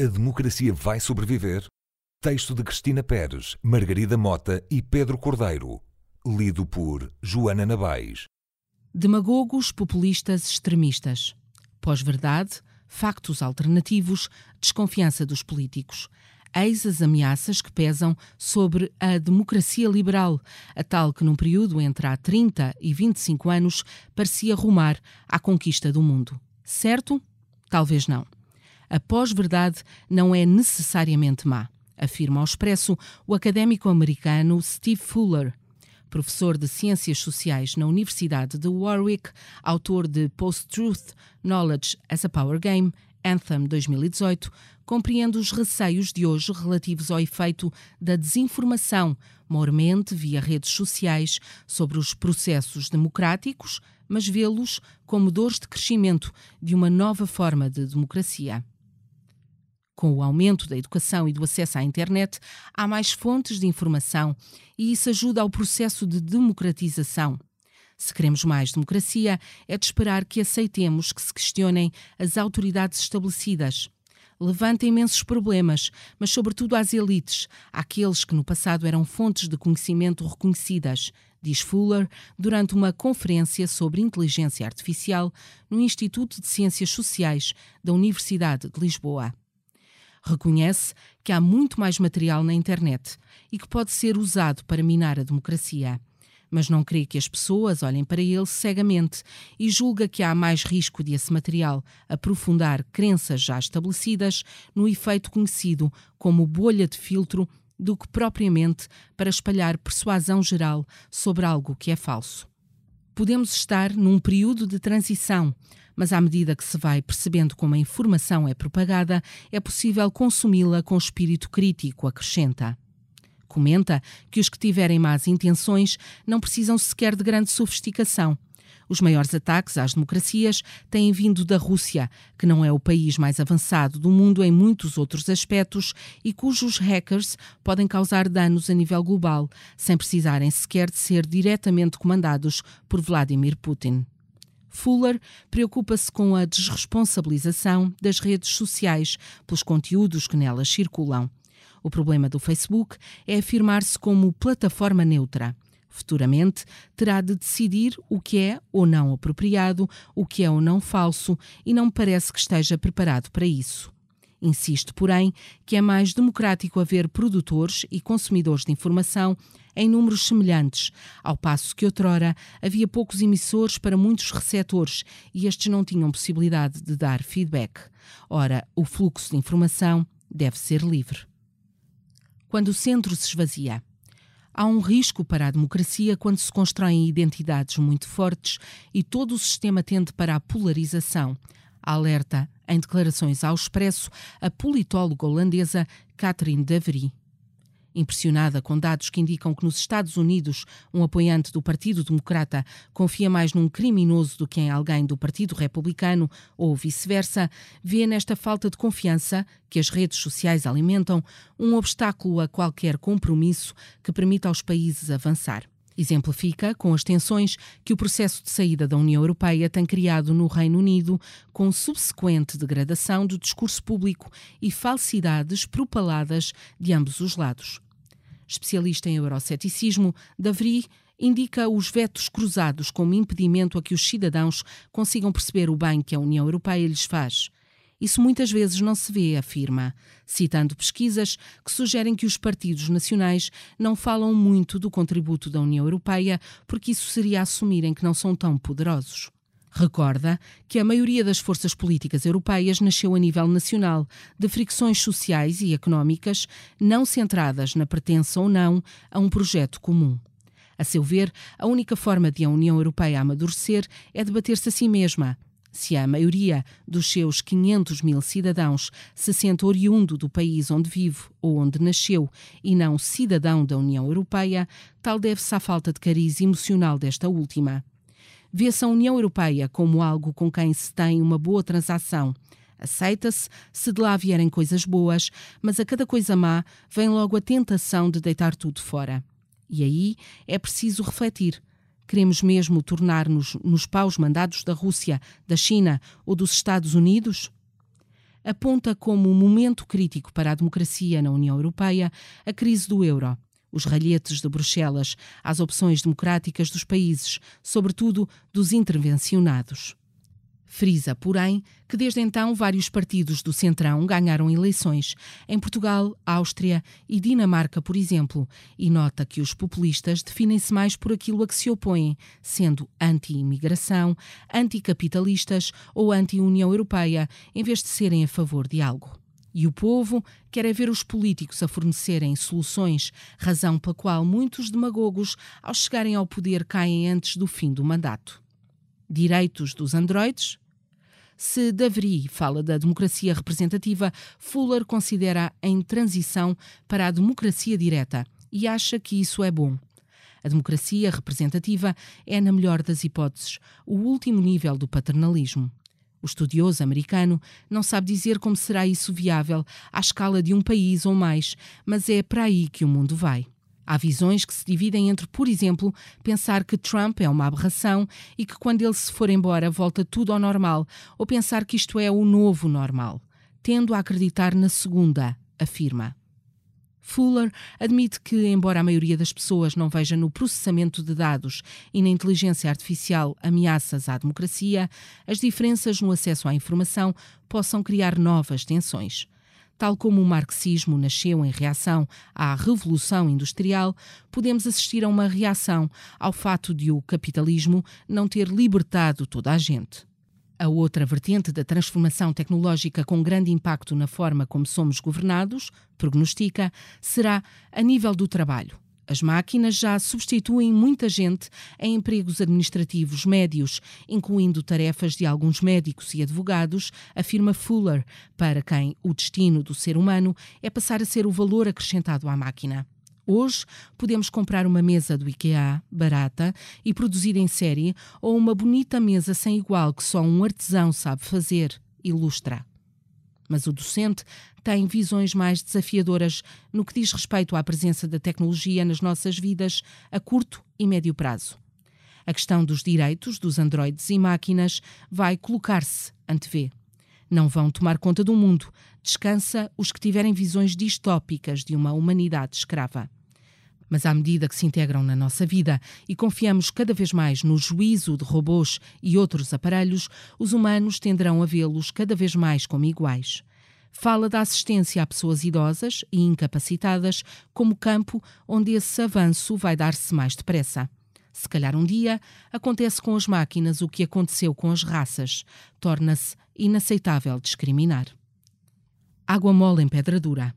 A democracia vai sobreviver? Texto de Cristina Pérez, Margarida Mota e Pedro Cordeiro. Lido por Joana Nabais. Demagogos, populistas, extremistas. Pós-verdade, factos alternativos, desconfiança dos políticos. Eis as ameaças que pesam sobre a democracia liberal, a tal que num período entre há 30 e 25 anos parecia rumar à conquista do mundo. Certo? Talvez não. A pós-verdade não é necessariamente má, afirma ao expresso o académico americano Steve Fuller, professor de Ciências Sociais na Universidade de Warwick, autor de Post-Truth Knowledge as a Power Game, Anthem 2018, compreende os receios de hoje relativos ao efeito da desinformação, mormente via redes sociais, sobre os processos democráticos, mas vê-los como dores de crescimento de uma nova forma de democracia. Com o aumento da educação e do acesso à internet, há mais fontes de informação e isso ajuda ao processo de democratização. Se queremos mais democracia, é de esperar que aceitemos que se questionem as autoridades estabelecidas. Levanta imensos problemas, mas sobretudo às elites, àqueles que no passado eram fontes de conhecimento reconhecidas, diz Fuller durante uma conferência sobre inteligência artificial no Instituto de Ciências Sociais da Universidade de Lisboa. Reconhece que há muito mais material na internet e que pode ser usado para minar a democracia. Mas não crê que as pessoas olhem para ele cegamente e julga que há mais risco de esse material aprofundar crenças já estabelecidas no efeito conhecido como bolha de filtro do que propriamente para espalhar persuasão geral sobre algo que é falso. Podemos estar num período de transição mas à medida que se vai percebendo como a informação é propagada, é possível consumi-la com espírito crítico, acrescenta. Comenta que os que tiverem más intenções não precisam sequer de grande sofisticação. Os maiores ataques às democracias têm vindo da Rússia, que não é o país mais avançado do mundo em muitos outros aspectos e cujos hackers podem causar danos a nível global, sem precisarem sequer de ser diretamente comandados por Vladimir Putin. Fuller preocupa-se com a desresponsabilização das redes sociais pelos conteúdos que nelas circulam. O problema do Facebook é afirmar-se como plataforma neutra. Futuramente, terá de decidir o que é ou não apropriado, o que é ou não falso, e não me parece que esteja preparado para isso. Insiste, porém, que é mais democrático haver produtores e consumidores de informação em números semelhantes, ao passo que outrora havia poucos emissores para muitos receptores e estes não tinham possibilidade de dar feedback. Ora, o fluxo de informação deve ser livre. Quando o centro se esvazia. Há um risco para a democracia quando se constroem identidades muito fortes e todo o sistema tende para a polarização. Alerta em declarações ao Expresso a politóloga holandesa Catherine Davry. Impressionada com dados que indicam que nos Estados Unidos um apoiante do Partido Democrata confia mais num criminoso do que em alguém do Partido Republicano ou vice-versa, vê nesta falta de confiança que as redes sociais alimentam um obstáculo a qualquer compromisso que permita aos países avançar. Exemplifica com as tensões que o processo de saída da União Europeia tem criado no Reino Unido, com subsequente degradação do discurso público e falsidades propaladas de ambos os lados. Especialista em euroceticismo, Davry indica os vetos cruzados como impedimento a que os cidadãos consigam perceber o bem que a União Europeia lhes faz. Isso muitas vezes não se vê, afirma, citando pesquisas que sugerem que os partidos nacionais não falam muito do contributo da União Europeia, porque isso seria assumirem que não são tão poderosos. Recorda que a maioria das forças políticas europeias nasceu a nível nacional, de fricções sociais e económicas, não centradas na pertença ou não a um projeto comum. A seu ver, a única forma de a União Europeia amadurecer é debater-se a si mesma, se a maioria dos seus 500 mil cidadãos se sente oriundo do país onde vive ou onde nasceu e não cidadão da União Europeia, tal deve-se à falta de cariz emocional desta última. Vê-se a União Europeia como algo com quem se tem uma boa transação. Aceita-se se de lá vierem coisas boas, mas a cada coisa má vem logo a tentação de deitar tudo fora. E aí é preciso refletir Queremos mesmo tornar-nos nos paus mandados da Rússia, da China ou dos Estados Unidos? aponta como um momento crítico para a democracia na União Europeia a crise do euro. Os ralhetes de Bruxelas às opções democráticas dos países, sobretudo dos intervencionados. Frisa, porém, que desde então vários partidos do Centrão ganharam eleições, em Portugal, Áustria e Dinamarca, por exemplo, e nota que os populistas definem-se mais por aquilo a que se opõem, sendo anti-imigração, anticapitalistas ou anti-União Europeia, em vez de serem a favor de algo. E o povo quer é ver os políticos a fornecerem soluções, razão pela qual muitos demagogos, ao chegarem ao poder, caem antes do fim do mandato. Direitos dos androides? Se Davry fala da democracia representativa, Fuller considera em transição para a democracia direta e acha que isso é bom. A democracia representativa é, na melhor das hipóteses, o último nível do paternalismo. O estudioso americano não sabe dizer como será isso viável à escala de um país ou mais, mas é para aí que o mundo vai. Há visões que se dividem entre, por exemplo, pensar que Trump é uma aberração e que quando ele se for embora volta tudo ao normal, ou pensar que isto é o novo normal. Tendo a acreditar na segunda, afirma. Fuller admite que, embora a maioria das pessoas não veja no processamento de dados e na inteligência artificial ameaças à democracia, as diferenças no acesso à informação possam criar novas tensões. Tal como o marxismo nasceu em reação à Revolução Industrial, podemos assistir a uma reação ao fato de o capitalismo não ter libertado toda a gente. A outra vertente da transformação tecnológica com grande impacto na forma como somos governados, prognostica, será a nível do trabalho. As máquinas já substituem muita gente em empregos administrativos médios, incluindo tarefas de alguns médicos e advogados, afirma Fuller, para quem o destino do ser humano é passar a ser o valor acrescentado à máquina. Hoje podemos comprar uma mesa do IKEA, barata e produzida em série, ou uma bonita mesa sem igual que só um artesão sabe fazer, ilustra mas o docente tem visões mais desafiadoras no que diz respeito à presença da tecnologia nas nossas vidas a curto e médio prazo. A questão dos direitos dos androides e máquinas vai colocar-se antevê. Não vão tomar conta do mundo. Descansa os que tiverem visões distópicas de uma humanidade escrava. Mas à medida que se integram na nossa vida e confiamos cada vez mais no juízo de robôs e outros aparelhos, os humanos tenderão a vê-los cada vez mais como iguais. Fala da assistência a pessoas idosas e incapacitadas como campo onde esse avanço vai dar-se mais depressa. Se calhar um dia acontece com as máquinas o que aconteceu com as raças, torna-se inaceitável discriminar. Água mole em pedra dura.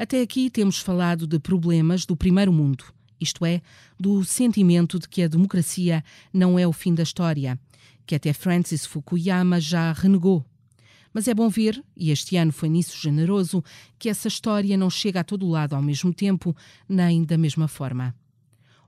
Até aqui temos falado de problemas do primeiro mundo, isto é, do sentimento de que a democracia não é o fim da história, que até Francis Fukuyama já renegou. Mas é bom ver, e este ano foi nisso generoso, que essa história não chega a todo lado ao mesmo tempo, nem da mesma forma.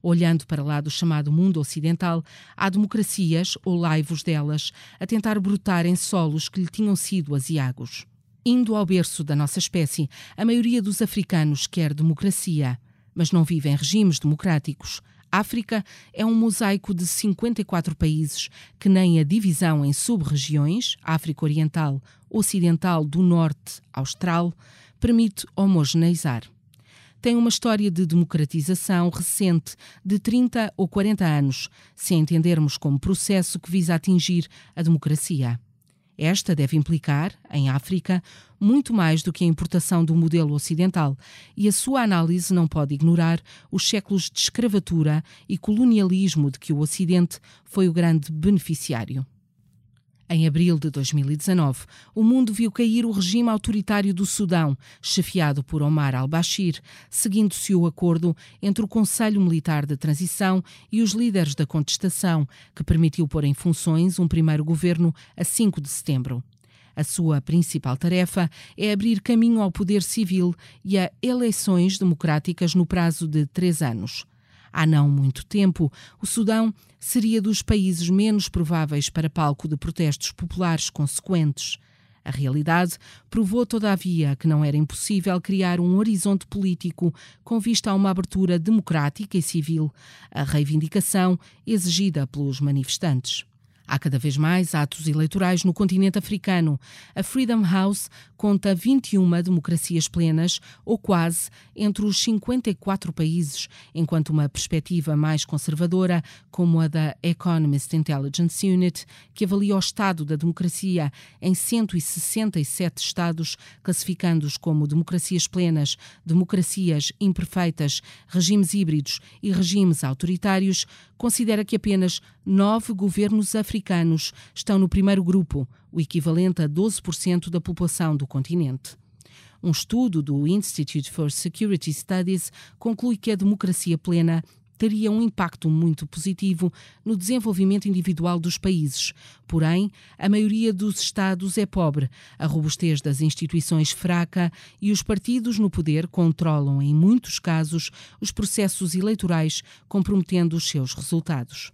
Olhando para lá do chamado mundo ocidental, há democracias, ou laivos delas, a tentar brotar em solos que lhe tinham sido aziagos. Indo ao berço da nossa espécie, a maioria dos africanos quer democracia, mas não vive em regimes democráticos. África é um mosaico de 54 países que nem a divisão em sub-regiões, África Oriental, Ocidental, do Norte, Austral, permite homogeneizar. Tem uma história de democratização recente de 30 ou 40 anos, se entendermos como processo que visa atingir a democracia. Esta deve implicar, em África, muito mais do que a importação do modelo ocidental, e a sua análise não pode ignorar os séculos de escravatura e colonialismo de que o Ocidente foi o grande beneficiário. Em abril de 2019, o mundo viu cair o regime autoritário do Sudão, chefiado por Omar al-Bashir, seguindo-se o acordo entre o Conselho Militar de Transição e os líderes da contestação, que permitiu pôr em funções um primeiro governo a 5 de setembro. A sua principal tarefa é abrir caminho ao poder civil e a eleições democráticas no prazo de três anos. Há não muito tempo, o Sudão seria dos países menos prováveis para palco de protestos populares consequentes. A realidade provou, todavia, que não era impossível criar um horizonte político com vista a uma abertura democrática e civil, a reivindicação exigida pelos manifestantes. Há cada vez mais atos eleitorais no continente africano. A Freedom House conta 21 democracias plenas, ou quase, entre os 54 países, enquanto uma perspectiva mais conservadora, como a da Economist Intelligence Unit, que avalia o estado da democracia em 167 estados, classificando-os como democracias plenas, democracias imperfeitas, regimes híbridos e regimes autoritários, considera que apenas nove governos africanos estão no primeiro grupo, o equivalente a 12% da população do continente. Um estudo do Institute for Security Studies conclui que a democracia plena teria um impacto muito positivo no desenvolvimento individual dos países. Porém, a maioria dos Estados é pobre, a robustez das instituições fraca e os partidos no poder controlam, em muitos casos, os processos eleitorais, comprometendo os seus resultados.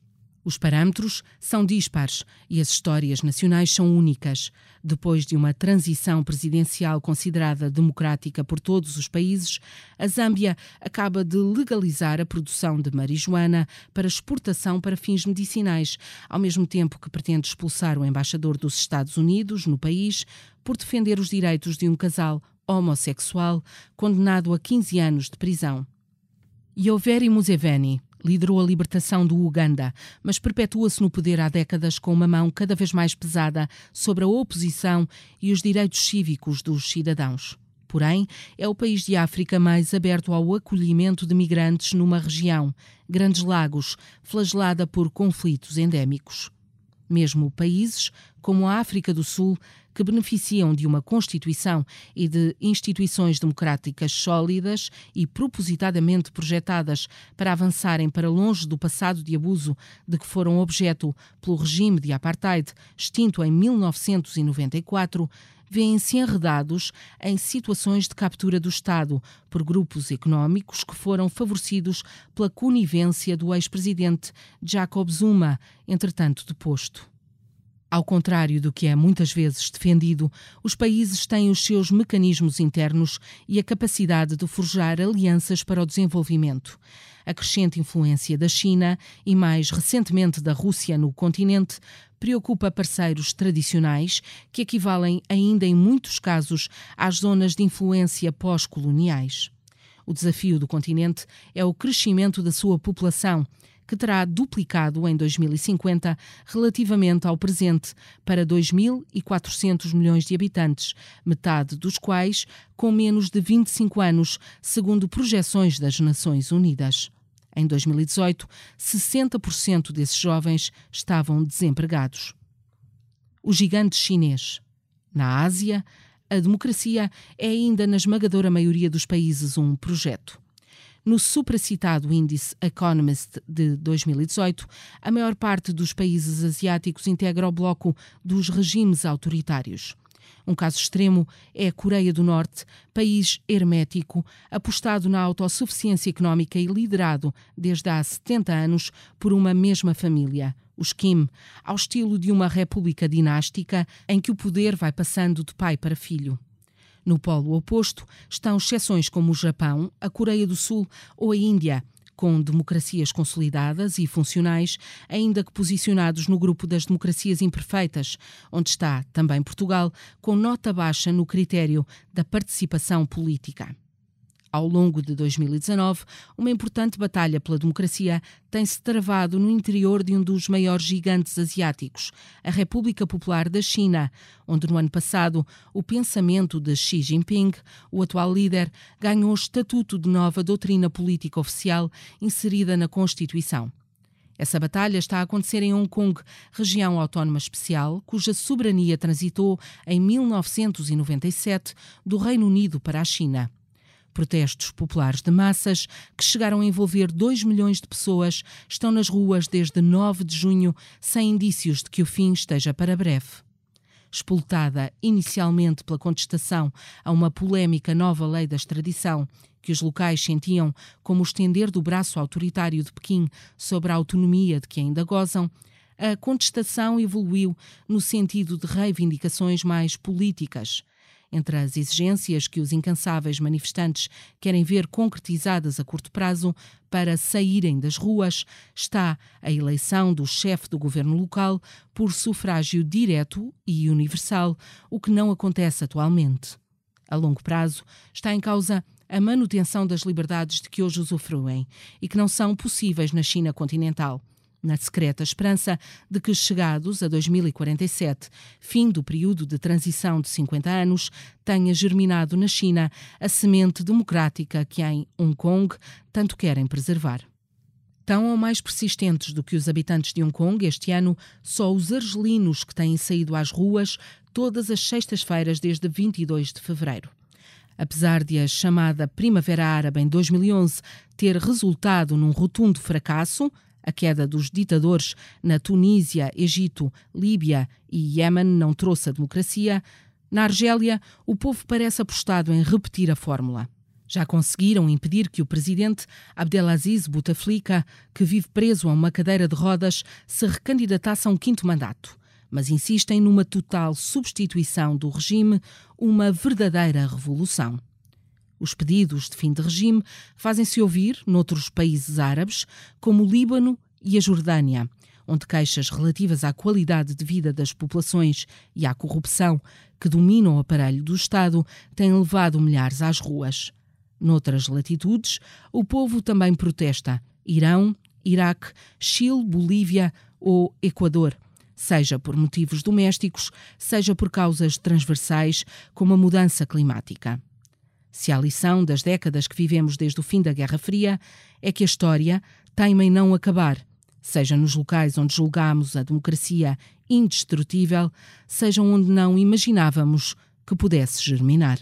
Os parâmetros são dispares e as histórias nacionais são únicas. Depois de uma transição presidencial considerada democrática por todos os países, a Zâmbia acaba de legalizar a produção de marijuana para exportação para fins medicinais, ao mesmo tempo que pretende expulsar o embaixador dos Estados Unidos no país por defender os direitos de um casal homossexual condenado a 15 anos de prisão. Yoweri Museveni, liderou a libertação do Uganda, mas perpetua-se no poder há décadas com uma mão cada vez mais pesada sobre a oposição e os direitos cívicos dos cidadãos. Porém, é o país de África mais aberto ao acolhimento de migrantes numa região, Grandes Lagos, flagelada por conflitos endémicos. Mesmo países como a África do Sul que beneficiam de uma Constituição e de instituições democráticas sólidas e propositadamente projetadas para avançarem para longe do passado de abuso de que foram objeto pelo regime de apartheid extinto em 1994, vêem-se enredados em situações de captura do Estado por grupos económicos que foram favorecidos pela conivência do ex-presidente Jacob Zuma, entretanto deposto. Ao contrário do que é muitas vezes defendido, os países têm os seus mecanismos internos e a capacidade de forjar alianças para o desenvolvimento. A crescente influência da China e, mais recentemente, da Rússia no continente preocupa parceiros tradicionais que equivalem ainda em muitos casos às zonas de influência pós-coloniais. O desafio do continente é o crescimento da sua população que terá duplicado em 2050 relativamente ao presente, para 2.400 milhões de habitantes, metade dos quais com menos de 25 anos, segundo projeções das Nações Unidas. Em 2018, 60% desses jovens estavam desempregados. O gigante chinês. Na Ásia, a democracia é ainda na esmagadora maioria dos países um projeto. No supracitado índice Economist de 2018, a maior parte dos países asiáticos integra o bloco dos regimes autoritários. Um caso extremo é a Coreia do Norte, país hermético, apostado na autossuficiência económica e liderado desde há 70 anos por uma mesma família, os Kim, ao estilo de uma república dinástica em que o poder vai passando de pai para filho. No polo oposto estão exceções como o Japão, a Coreia do Sul ou a Índia, com democracias consolidadas e funcionais, ainda que posicionados no grupo das democracias imperfeitas, onde está também Portugal, com nota baixa no critério da participação política. Ao longo de 2019, uma importante batalha pela democracia tem-se travado no interior de um dos maiores gigantes asiáticos, a República Popular da China, onde no ano passado o pensamento de Xi Jinping, o atual líder, ganhou estatuto de nova doutrina política oficial inserida na Constituição. Essa batalha está a acontecer em Hong Kong, região autónoma especial, cuja soberania transitou em 1997 do Reino Unido para a China. Protestos populares de massas, que chegaram a envolver 2 milhões de pessoas, estão nas ruas desde 9 de junho, sem indícios de que o fim esteja para breve. Expultada inicialmente pela contestação a uma polémica nova lei da extradição, que os locais sentiam como o estender do braço autoritário de Pequim sobre a autonomia de que ainda gozam, a contestação evoluiu no sentido de reivindicações mais políticas Entre as exigências que os incansáveis manifestantes querem ver concretizadas a curto prazo para saírem das ruas está a eleição do chefe do governo local por sufrágio direto e universal, o que não acontece atualmente. A longo prazo está em causa a manutenção das liberdades de que hoje usufruem e que não são possíveis na China continental na secreta esperança de que, chegados a 2047, fim do período de transição de 50 anos, tenha germinado na China a semente democrática que em Hong Kong tanto querem preservar. Tão ou mais persistentes do que os habitantes de Hong Kong, este ano, só os argelinos que têm saído às ruas todas as sextas-feiras desde 22 de fevereiro. Apesar de a chamada Primavera Árabe em 2011 ter resultado num rotundo fracasso, a queda dos ditadores na Tunísia, Egito, Líbia e Iémen não trouxe a democracia. Na Argélia, o povo parece apostado em repetir a fórmula. Já conseguiram impedir que o presidente Abdelaziz Bouteflika, que vive preso a uma cadeira de rodas, se recandidatasse a um quinto mandato, mas insistem numa total substituição do regime, uma verdadeira revolução. Os pedidos de fim de regime fazem-se ouvir noutros países árabes, como o Líbano e a Jordânia, onde queixas relativas à qualidade de vida das populações e à corrupção que dominam o aparelho do Estado têm levado milhares às ruas. Noutras latitudes, o povo também protesta. Irão, Iraque, Chile, Bolívia ou Equador seja por motivos domésticos, seja por causas transversais, como a mudança climática. Se a lição das décadas que vivemos desde o fim da Guerra Fria é que a história teima em não acabar, seja nos locais onde julgamos a democracia indestrutível, seja onde não imaginávamos que pudesse germinar.